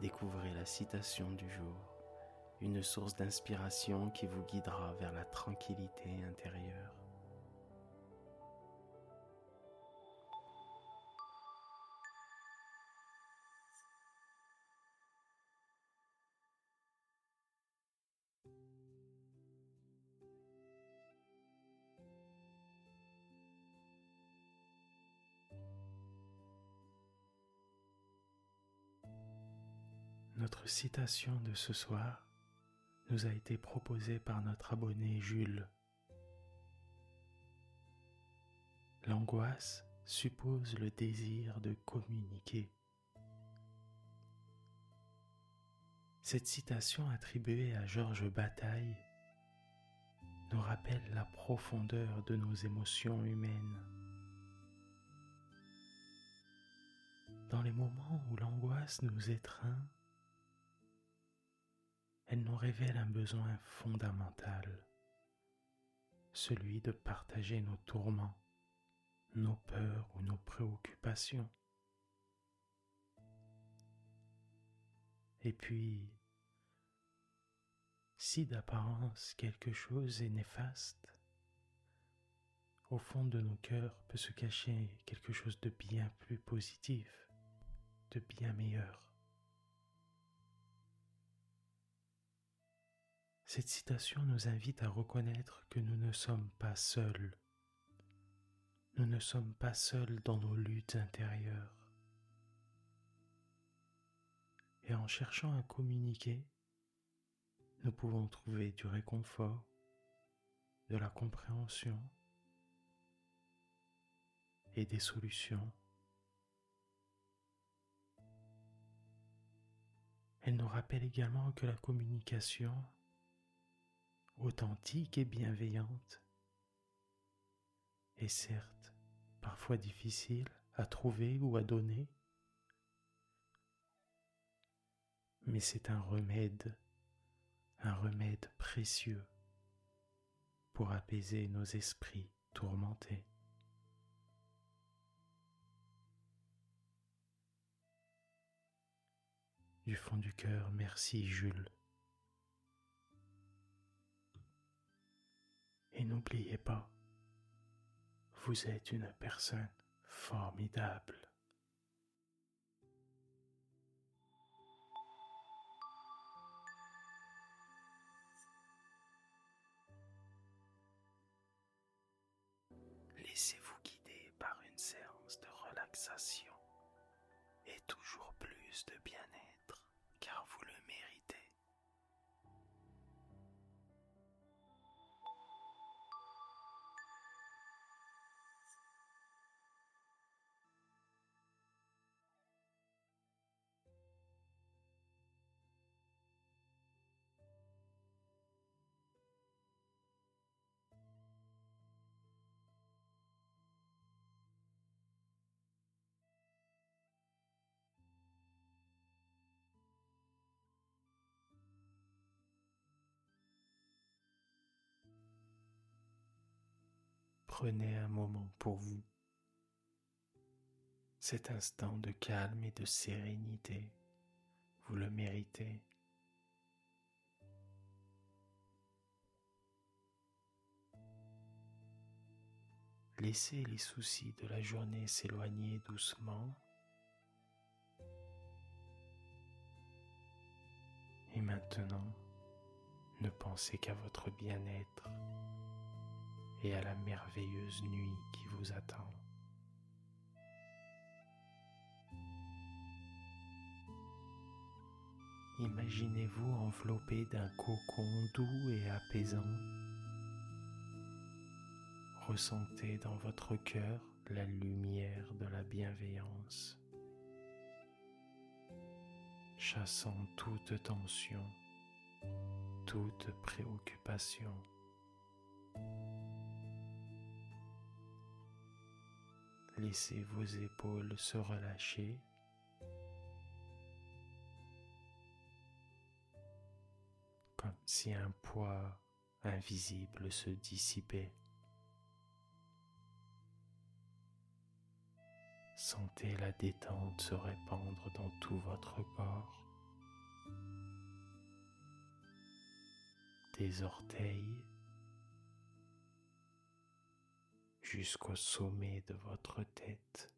découvrez la citation du jour, une source d'inspiration qui vous guidera vers la tranquillité intérieure. Citation de ce soir nous a été proposée par notre abonné Jules. L'angoisse suppose le désir de communiquer. Cette citation attribuée à Georges Bataille nous rappelle la profondeur de nos émotions humaines. Dans les moments où l'angoisse nous étreint, elle nous révèle un besoin fondamental, celui de partager nos tourments, nos peurs ou nos préoccupations. Et puis, si d'apparence quelque chose est néfaste, au fond de nos cœurs peut se cacher quelque chose de bien plus positif, de bien meilleur. Cette citation nous invite à reconnaître que nous ne sommes pas seuls. Nous ne sommes pas seuls dans nos luttes intérieures. Et en cherchant à communiquer, nous pouvons trouver du réconfort, de la compréhension et des solutions. Elle nous rappelle également que la communication authentique et bienveillante, et certes parfois difficile à trouver ou à donner, mais c'est un remède, un remède précieux pour apaiser nos esprits tourmentés. Du fond du cœur, merci Jules. Et n'oubliez pas, vous êtes une personne formidable. Laissez-vous guider par une séance de relaxation et toujours plus de bien-être Prenez un moment pour vous. Cet instant de calme et de sérénité, vous le méritez. Laissez les soucis de la journée s'éloigner doucement. Et maintenant, ne pensez qu'à votre bien-être et à la merveilleuse nuit qui vous attend. Imaginez-vous enveloppé d'un cocon doux et apaisant. Ressentez dans votre cœur la lumière de la bienveillance. chassant toute tension, toute préoccupation. Laissez vos épaules se relâcher. Comme si un poids invisible se dissipait. Sentez la détente se répandre dans tout votre corps. Des orteils jusqu'au sommet de votre tête.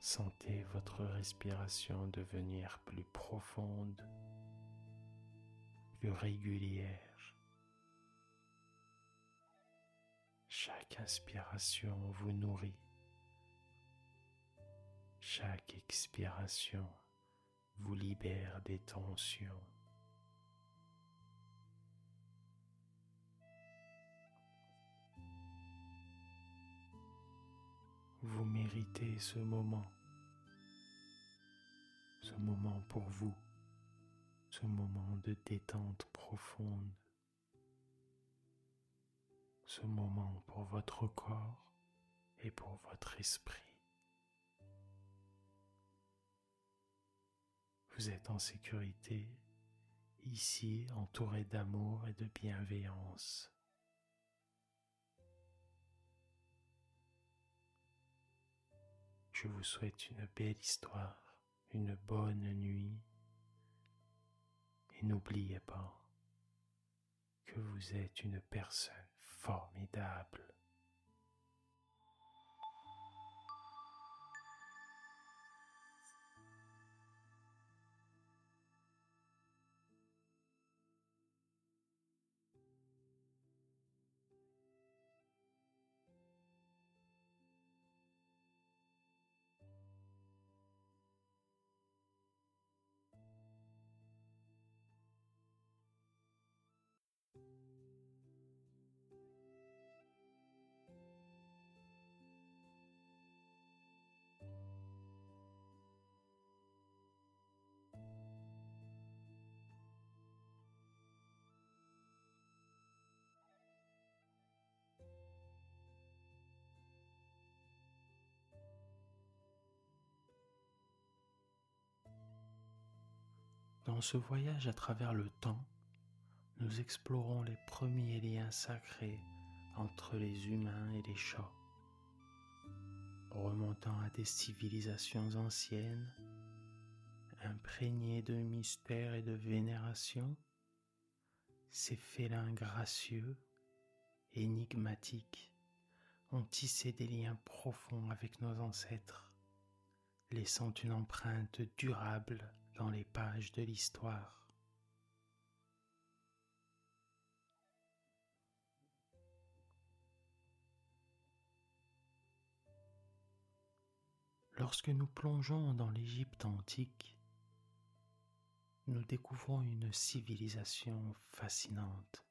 Sentez votre respiration devenir plus profonde, plus régulière. Chaque inspiration vous nourrit. Chaque expiration vous libère des tensions. Vous méritez ce moment, ce moment pour vous, ce moment de détente profonde, ce moment pour votre corps et pour votre esprit. Vous êtes en sécurité, ici entouré d'amour et de bienveillance. Je vous souhaite une belle histoire, une bonne nuit et n'oubliez pas que vous êtes une personne formidable. Dans ce voyage à travers le temps, nous explorons les premiers liens sacrés entre les humains et les chats. Remontant à des civilisations anciennes, imprégnées de mystère et de vénération, ces félins gracieux, énigmatiques, ont tissé des liens profonds avec nos ancêtres, laissant une empreinte durable dans les pages de l'histoire. Lorsque nous plongeons dans l'Égypte antique, nous découvrons une civilisation fascinante,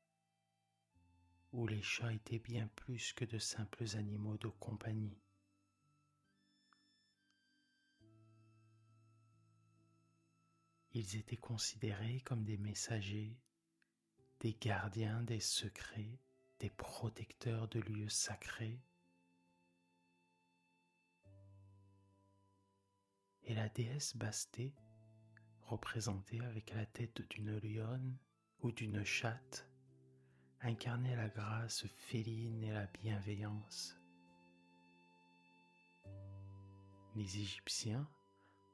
où les chats étaient bien plus que de simples animaux de compagnie. Ils étaient considérés comme des messagers, des gardiens des secrets, des protecteurs de lieux sacrés. Et la déesse Basté, représentée avec la tête d'une lionne ou d'une chatte, incarnait la grâce féline et la bienveillance. Les Égyptiens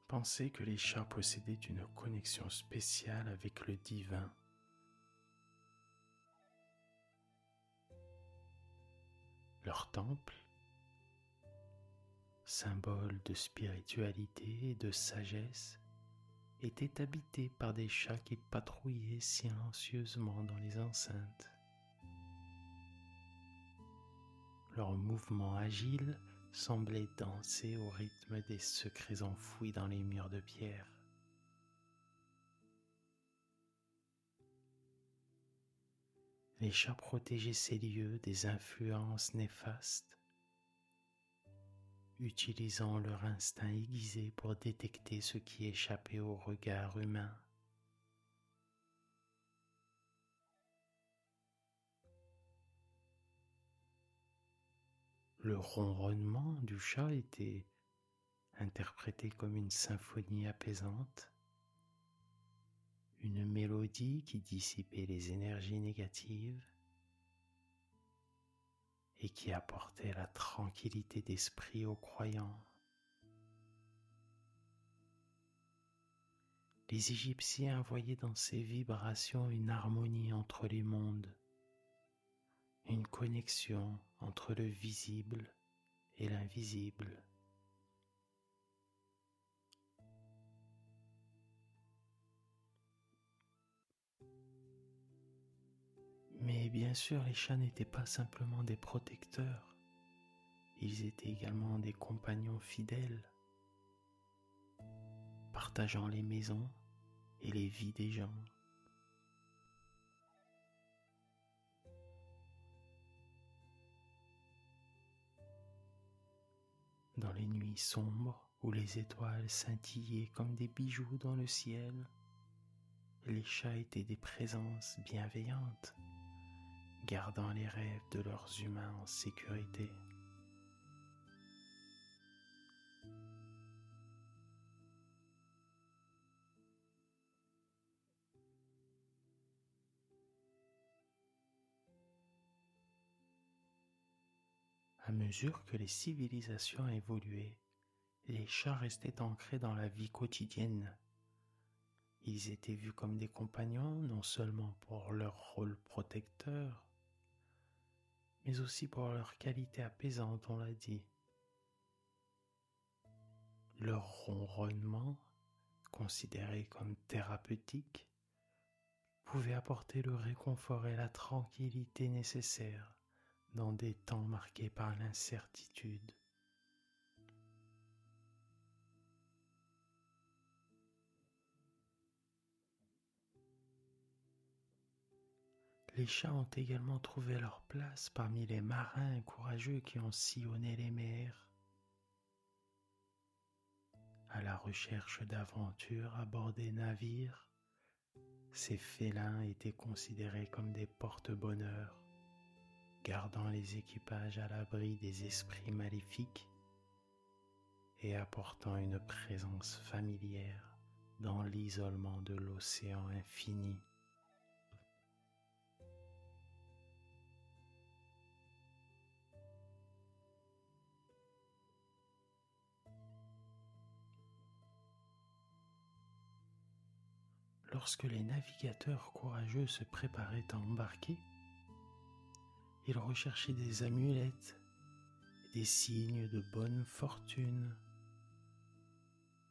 pensaient que les chats possédaient une connexion spéciale avec le divin. Leur temple, symbole de spiritualité et de sagesse, était habité par des chats qui patrouillaient silencieusement dans les enceintes. Leurs mouvements agiles semblait danser au rythme des secrets enfouis dans les murs de pierre. Les chats protégeaient ces lieux des influences néfastes utilisant leur instinct aiguisé pour détecter ce qui échappait au regard humain. Le ronronnement du chat était interprété comme une symphonie apaisante, une mélodie qui dissipait les énergies négatives et qui apportait la tranquillité d'esprit aux croyants. Les Égyptiens voyaient dans ces vibrations une harmonie entre les mondes, une connexion entre le visible et l'invisible. Mais bien sûr, les chats n'étaient pas simplement des protecteurs, ils étaient également des compagnons fidèles, partageant les maisons et les vies des gens. Dans les nuits sombres où les étoiles scintillaient comme des bijoux dans le ciel, les chats étaient des présences bienveillantes gardant les rêves de leurs humains en sécurité. À mesure que les civilisations évoluaient, les chats restaient ancrés dans la vie quotidienne. Ils étaient vus comme des compagnons non seulement pour leur rôle protecteur, mais aussi pour leur qualité apaisante, on l'a dit. Leur ronronnement, considéré comme thérapeutique, pouvait apporter le réconfort et la tranquillité nécessaires dans des temps marqués par l'incertitude. Les chats ont également trouvé leur place parmi les marins courageux qui ont sillonné les mers à la recherche d'aventures à bord des navires. Ces félins étaient considérés comme des porte-bonheur, gardant les équipages à l'abri des esprits maléfiques et apportant une présence familière dans l'isolement de l'océan infini. lorsque les navigateurs courageux se préparaient à embarquer, ils recherchaient des amulettes et des signes de bonne fortune.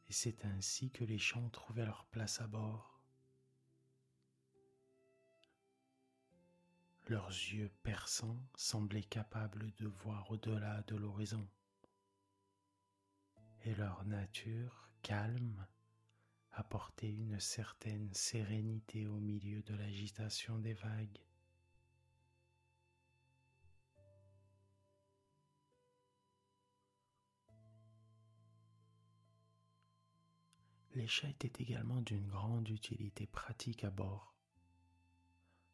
Et c'est ainsi que les chants trouvaient leur place à bord. Leurs yeux perçants semblaient capables de voir au-delà de l'horizon. Et leur nature calme apporter une certaine sérénité au milieu de l'agitation des vagues. Les chats étaient également d'une grande utilité pratique à bord.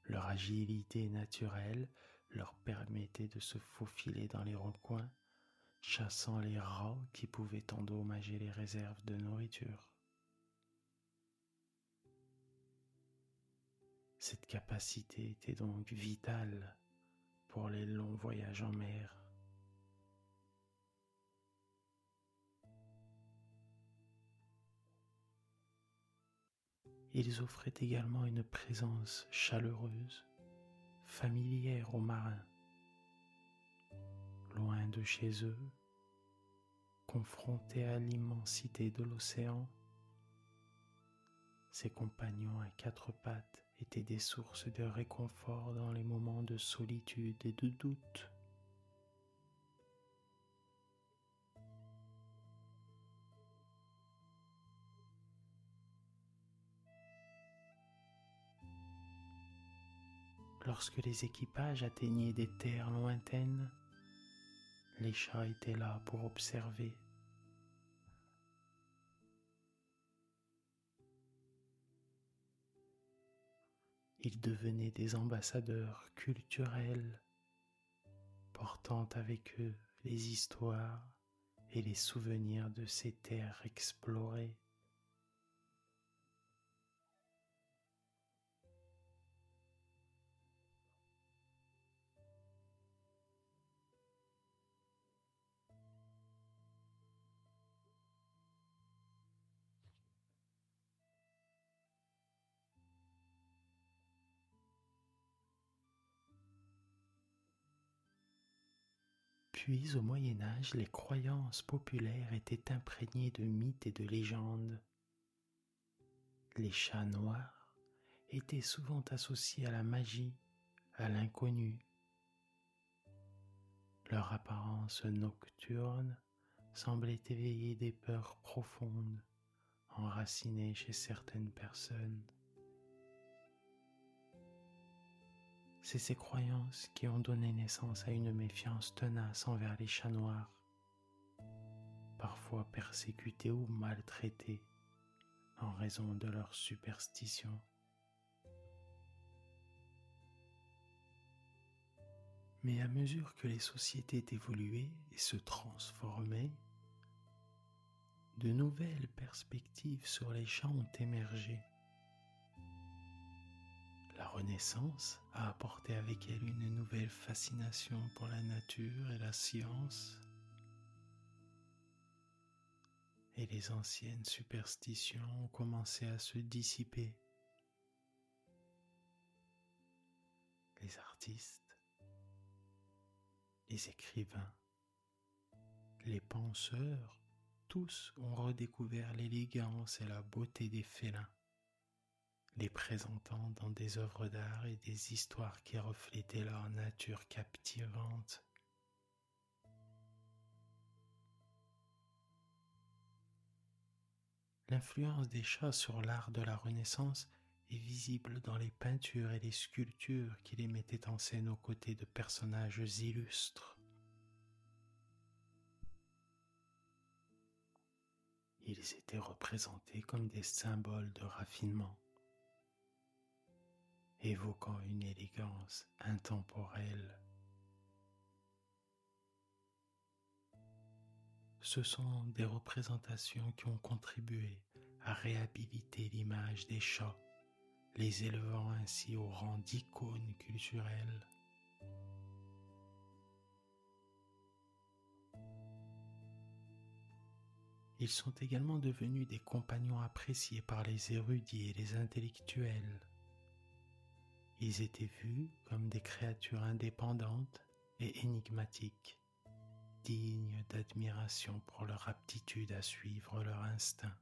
Leur agilité naturelle leur permettait de se faufiler dans les recoins, chassant les rats qui pouvaient endommager les réserves de nourriture. Cette capacité était donc vitale pour les longs voyages en mer. Ils offraient également une présence chaleureuse, familière aux marins. Loin de chez eux, confrontés à l'immensité de l'océan, ses compagnons à quatre pattes étaient des sources de réconfort dans les moments de solitude et de doute. Lorsque les équipages atteignaient des terres lointaines, les chats étaient là pour observer. Ils devenaient des ambassadeurs culturels, portant avec eux les histoires et les souvenirs de ces terres explorées. Puis au Moyen Âge, les croyances populaires étaient imprégnées de mythes et de légendes. Les chats noirs étaient souvent associés à la magie, à l'inconnu. Leur apparence nocturne semblait éveiller des peurs profondes enracinées chez certaines personnes. C'est ces croyances qui ont donné naissance à une méfiance tenace envers les chats noirs, parfois persécutés ou maltraités en raison de leur superstition. Mais à mesure que les sociétés évoluaient et se transformaient, de nouvelles perspectives sur les chats ont émergé. Renaissance a apporté avec elle une nouvelle fascination pour la nature et la science. Et les anciennes superstitions ont commencé à se dissiper. Les artistes, les écrivains, les penseurs, tous ont redécouvert l'élégance et la beauté des félins les présentant dans des œuvres d'art et des histoires qui reflétaient leur nature captivante. L'influence des chats sur l'art de la Renaissance est visible dans les peintures et les sculptures qui les mettaient en scène aux côtés de personnages illustres. Ils étaient représentés comme des symboles de raffinement évoquant une élégance intemporelle. Ce sont des représentations qui ont contribué à réhabiliter l'image des chats, les élevant ainsi au rang d'icônes culturelles. Ils sont également devenus des compagnons appréciés par les érudits et les intellectuels. Ils étaient vus comme des créatures indépendantes et énigmatiques, dignes d'admiration pour leur aptitude à suivre leur instinct.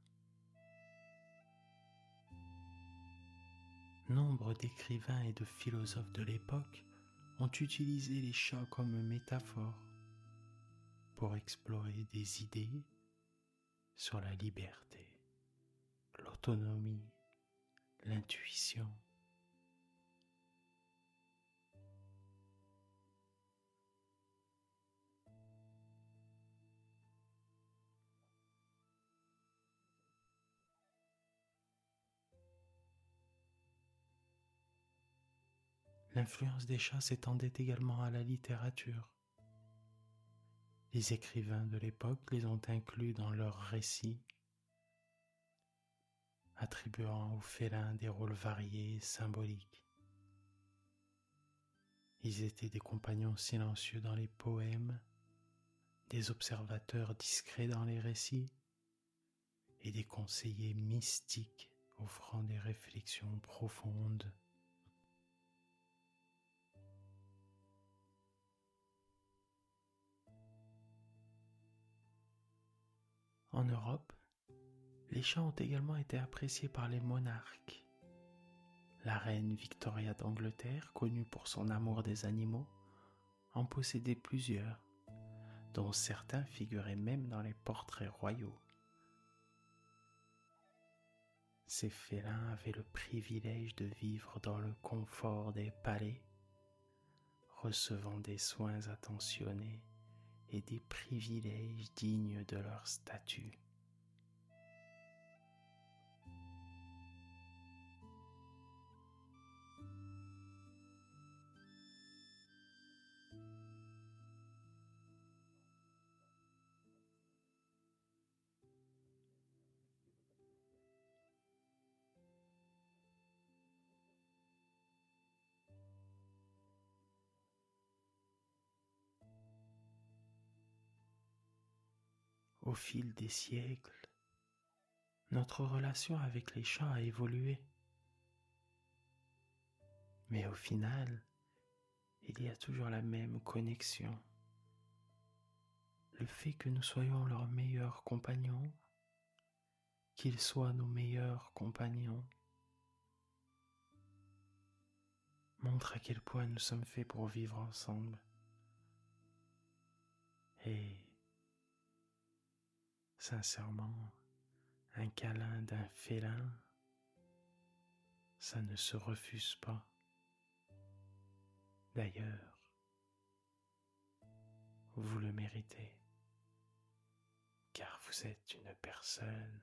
Nombre d'écrivains et de philosophes de l'époque ont utilisé les chats comme métaphore pour explorer des idées sur la liberté, l'autonomie, l'intuition, L'influence des chats s'étendait également à la littérature. Les écrivains de l'époque les ont inclus dans leurs récits, attribuant aux félins des rôles variés et symboliques. Ils étaient des compagnons silencieux dans les poèmes, des observateurs discrets dans les récits et des conseillers mystiques offrant des réflexions profondes. En Europe, les chats ont également été appréciés par les monarques. La reine Victoria d'Angleterre, connue pour son amour des animaux, en possédait plusieurs, dont certains figuraient même dans les portraits royaux. Ces félins avaient le privilège de vivre dans le confort des palais, recevant des soins attentionnés et des privilèges dignes de leur statut. Au fil des siècles, notre relation avec les chats a évolué. Mais au final, il y a toujours la même connexion. Le fait que nous soyons leurs meilleurs compagnons, qu'ils soient nos meilleurs compagnons, montre à quel point nous sommes faits pour vivre ensemble. Et Sincèrement, un câlin d'un félin, ça ne se refuse pas. D'ailleurs, vous le méritez, car vous êtes une personne